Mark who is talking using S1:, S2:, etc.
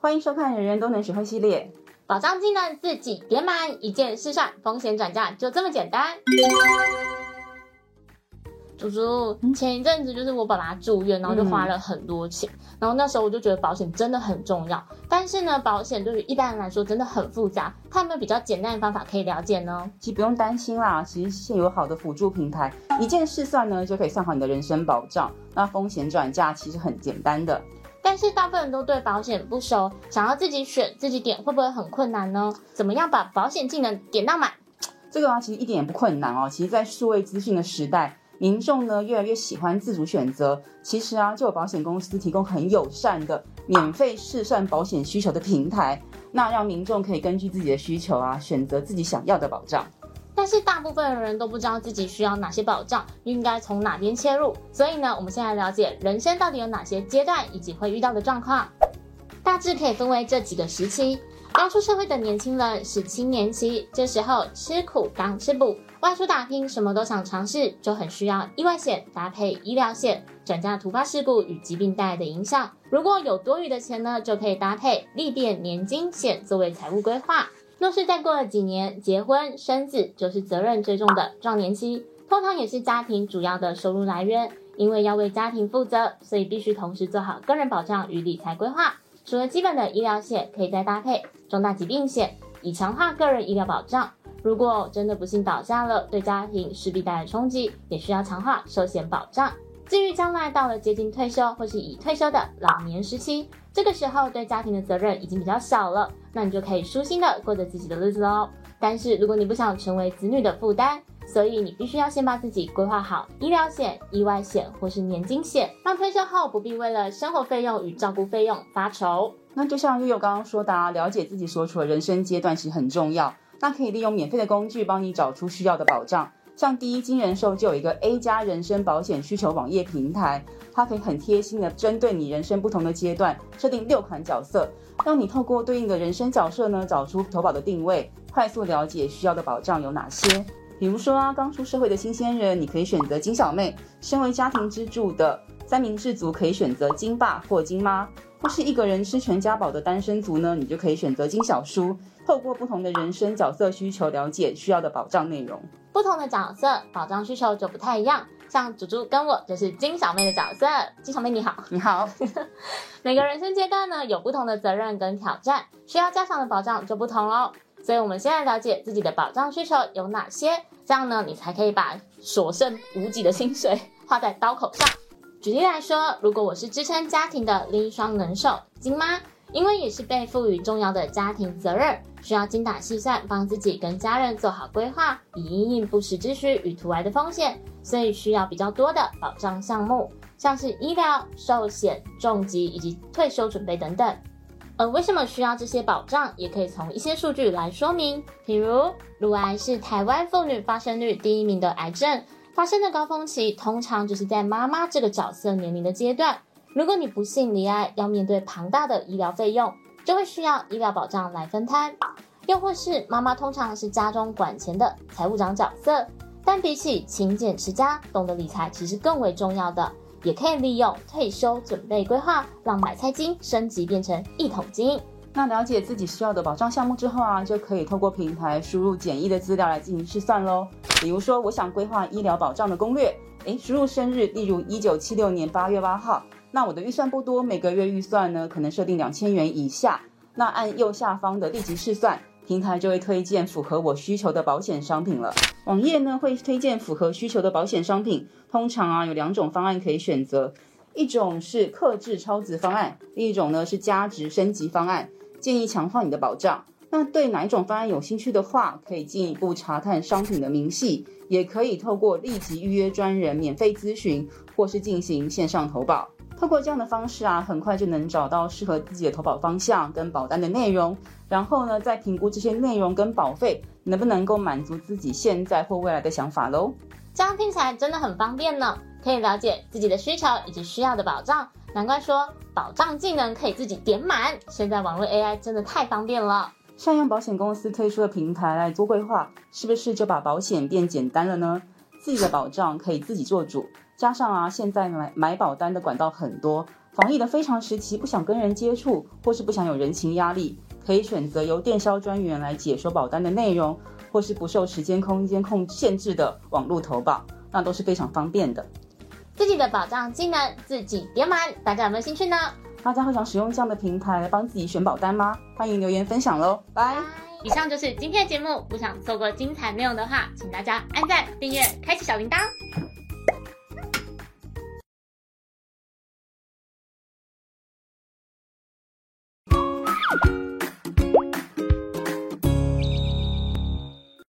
S1: 欢迎收看《人人都能学会》系列。
S2: 保障技能自己点满，一键试算，风险转嫁就这么简单。猪猪，前一阵子就是我爸爸住院，然后就花了很多钱，然后那时候我就觉得保险真的很重要。但是呢，保险对于一般人来说真的很复杂，他有没有比较简单的方法可以了解呢？
S1: 其实不用担心啦，其实现有好的辅助平台，一键试算呢就可以算好你的人身保障。那风险转嫁其实很简单的。
S2: 但是大部分人都对保险不熟，想要自己选自己点，会不会很困难呢？怎么样把保险技能点到满？
S1: 这个啊，其实一点也不困难哦。其实，在数位资讯的时代，民众呢越来越喜欢自主选择。其实啊，就有保险公司提供很友善的免费试算保险需求的平台，那让民众可以根据自己的需求啊，选择自己想要的保障。
S2: 但是大部分人都不知道自己需要哪些保障，应该从哪边切入。所以呢，我们先来了解人生到底有哪些阶段以及会遇到的状况。大致可以分为这几个时期。刚出社会的年轻人是青年期，这时候吃苦刚吃补，外出打拼什么都想尝试，就很需要意外险搭配医疗险，转嫁突发事故与疾病带来的影响。如果有多余的钱呢，就可以搭配利变年金险作为财务规划。若是再过了几年，结婚生子就是责任最重的壮年期，通常也是家庭主要的收入来源。因为要为家庭负责，所以必须同时做好个人保障与理财规划。除了基本的医疗险，可以再搭配重大疾病险，以强化个人医疗保障。如果真的不幸倒下了，对家庭势必带来冲击，也需要强化寿险保障。至于将来到了接近退休或是已退休的老年时期，这个时候对家庭的责任已经比较小了，那你就可以舒心的过着自己的日子喽。但是如果你不想成为子女的负担，所以你必须要先把自己规划好医疗险、意外险或是年金险，让退休后不必为了生活费用与照顾费用发愁。
S1: 那就像悠悠刚刚说的，啊，了解自己所处的人生阶段其实很重要。那可以利用免费的工具帮你找出需要的保障。像第一金人寿就有一个 A 加人身保险需求网页平台，它可以很贴心的针对你人生不同的阶段，设定六款角色，让你透过对应的人生角色呢，找出投保的定位，快速了解需要的保障有哪些。比如说啊，刚出社会的新鲜人，你可以选择金小妹；身为家庭支柱的三明治族，可以选择金爸或金妈。或是一个人吃全家宝的单身族呢，你就可以选择金小叔。透过不同的人生角色需求，了解需要的保障内容。
S2: 不同的角色保障需求就不太一样。像猪猪跟我就是金小妹的角色。金小妹你好，
S1: 你好。
S2: 每个人生阶段呢，有不同的责任跟挑战，需要加强的保障就不同喽。所以，我们先来了解自己的保障需求有哪些，这样呢，你才可以把所剩无几的薪水花在刀口上。举例来说，如果我是支撑家庭的另一双能手金妈，因为也是被赋予重要的家庭责任，需要精打细算，帮自己跟家人做好规划，以应应不时之需与突来的风险，所以需要比较多的保障项目，像是医疗、寿险、重疾以及退休准备等等。而为什么需要这些保障，也可以从一些数据来说明，比如乳癌是台湾妇女发生率第一名的癌症。发生的高峰期通常就是在妈妈这个角色年龄的阶段。如果你不幸罹癌，要面对庞大的医疗费用，就会需要医疗保障来分摊。又或是妈妈通常是家中管钱的财务长角色，但比起勤俭持家，懂得理财其实更为重要的，也可以利用退休准备规划，让买菜金升级变成一桶金。
S1: 那了解自己需要的保障项目之后啊，就可以透过平台输入简易的资料来进行试算喽。比如说，我想规划医疗保障的攻略，诶，输入生日，例如一九七六年八月八号。那我的预算不多，每个月预算呢可能设定两千元以下。那按右下方的立即试算，平台就会推荐符合我需求的保险商品了。网页呢会推荐符合需求的保险商品，通常啊有两种方案可以选择，一种是克制超值方案，另一种呢是加值升级方案。建议强化你的保障。那对哪一种方案有兴趣的话，可以进一步查看商品的明细，也可以透过立即预约专人免费咨询，或是进行线上投保。透过这样的方式啊，很快就能找到适合自己的投保方向跟保单的内容，然后呢，再评估这些内容跟保费能不能够满足自己现在或未来的想法喽。
S2: 这样听起来真的很方便呢，可以了解自己的需求以及需要的保障。难怪说保障技能可以自己点满，现在网络 AI 真的太方便了。
S1: 善用保险公司推出的平台来做规划，是不是就把保险变简单了呢？自己的保障可以自己做主，加上啊，现在买买保单的管道很多，防疫的非常时期，不想跟人接触，或是不想有人情压力，可以选择由电销专员来解说保单的内容，或是不受时间空间控限制的网络投保，那都是非常方便的。
S2: 自己的保障技能自己点满，大家有没有兴趣呢？
S1: 大家会想使用这样的平台来帮自己选保单吗？欢迎留言分享喽，拜。
S2: 以上就是今天的节目，不想错过精彩内容的话，请大家按赞、订阅、开启小铃铛。